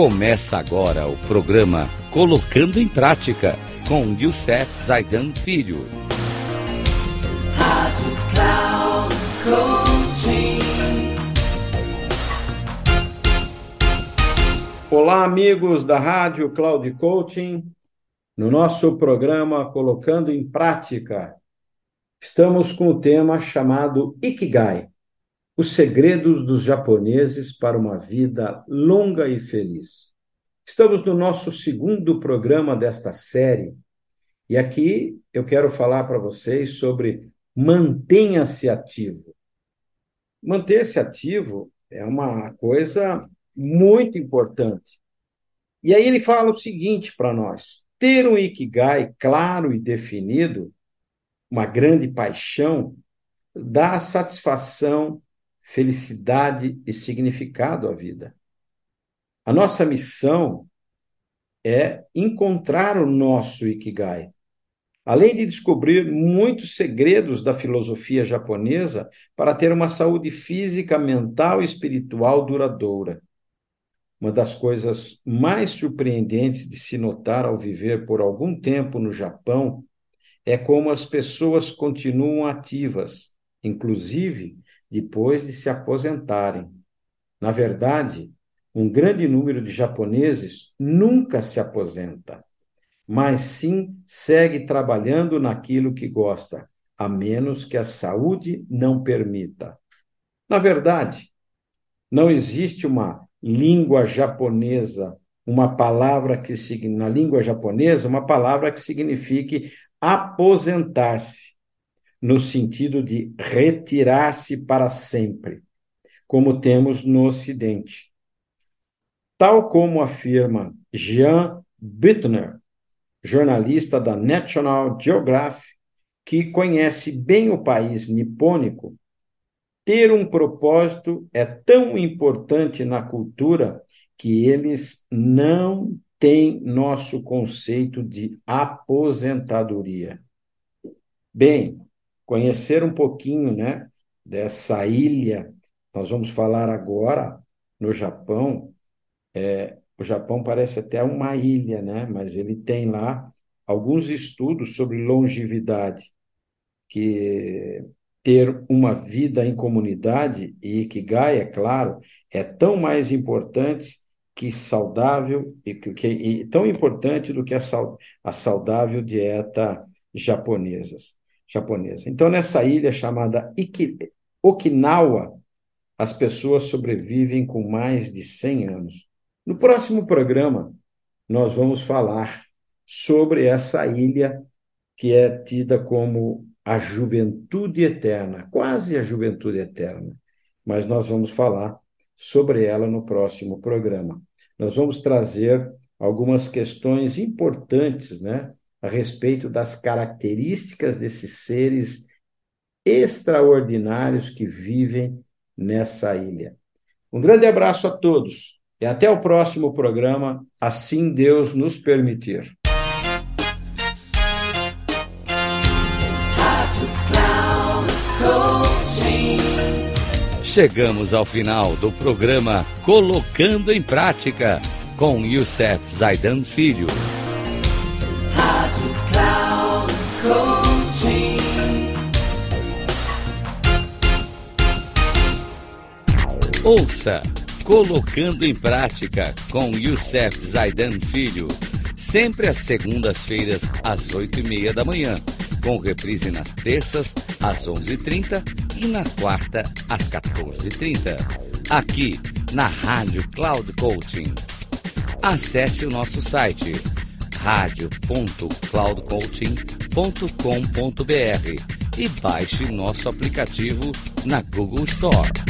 Começa agora o programa Colocando em Prática com Youssef Zaidan Filho. Rádio Cloud Coaching. Olá, amigos da Rádio Cloud Coaching. No nosso programa Colocando em Prática, estamos com o tema chamado Ikigai os segredos dos japoneses para uma vida longa e feliz. Estamos no nosso segundo programa desta série e aqui eu quero falar para vocês sobre mantenha-se ativo. Manter-se ativo é uma coisa muito importante. E aí ele fala o seguinte para nós: ter um ikigai claro e definido, uma grande paixão, dá satisfação felicidade e significado à vida. A nossa missão é encontrar o nosso Ikigai. Além de descobrir muitos segredos da filosofia japonesa para ter uma saúde física, mental e espiritual duradoura. Uma das coisas mais surpreendentes de se notar ao viver por algum tempo no Japão é como as pessoas continuam ativas, inclusive depois de se aposentarem. Na verdade, um grande número de japoneses nunca se aposenta, mas sim segue trabalhando naquilo que gosta, a menos que a saúde não permita. Na verdade, não existe uma língua japonesa, uma palavra que na língua japonesa, uma palavra que signifique aposentar-se no sentido de retirar-se para sempre, como temos no Ocidente. Tal como afirma Jean Bittner, jornalista da National Geographic, que conhece bem o país nipônico, ter um propósito é tão importante na cultura que eles não têm nosso conceito de aposentadoria. Bem, conhecer um pouquinho né, dessa ilha. Nós vamos falar agora no Japão. É, o Japão parece até uma ilha, né? mas ele tem lá alguns estudos sobre longevidade, que ter uma vida em comunidade, e Ikigai, é claro, é tão mais importante que saudável, e, que, e tão importante do que a, a saudável dieta japonesas japonesa. Então, nessa ilha chamada Iki, Okinawa, as pessoas sobrevivem com mais de 100 anos. No próximo programa, nós vamos falar sobre essa ilha que é tida como a juventude eterna, quase a juventude eterna. Mas nós vamos falar sobre ela no próximo programa. Nós vamos trazer algumas questões importantes, né, a respeito das características desses seres extraordinários que vivem nessa ilha. Um grande abraço a todos e até o próximo programa, assim Deus nos permitir. Chegamos ao final do programa Colocando em Prática com Youssef Zaidan Filho. Ouça Colocando em Prática com Youssef Zaidan Filho, sempre às segundas-feiras às oito e meia da manhã, com reprise nas terças às onze e trinta. E na quarta às 14h30, aqui na Rádio Cloud Coaching. Acesse o nosso site radio.cloudcoaching.com.br e baixe nosso aplicativo na Google Store.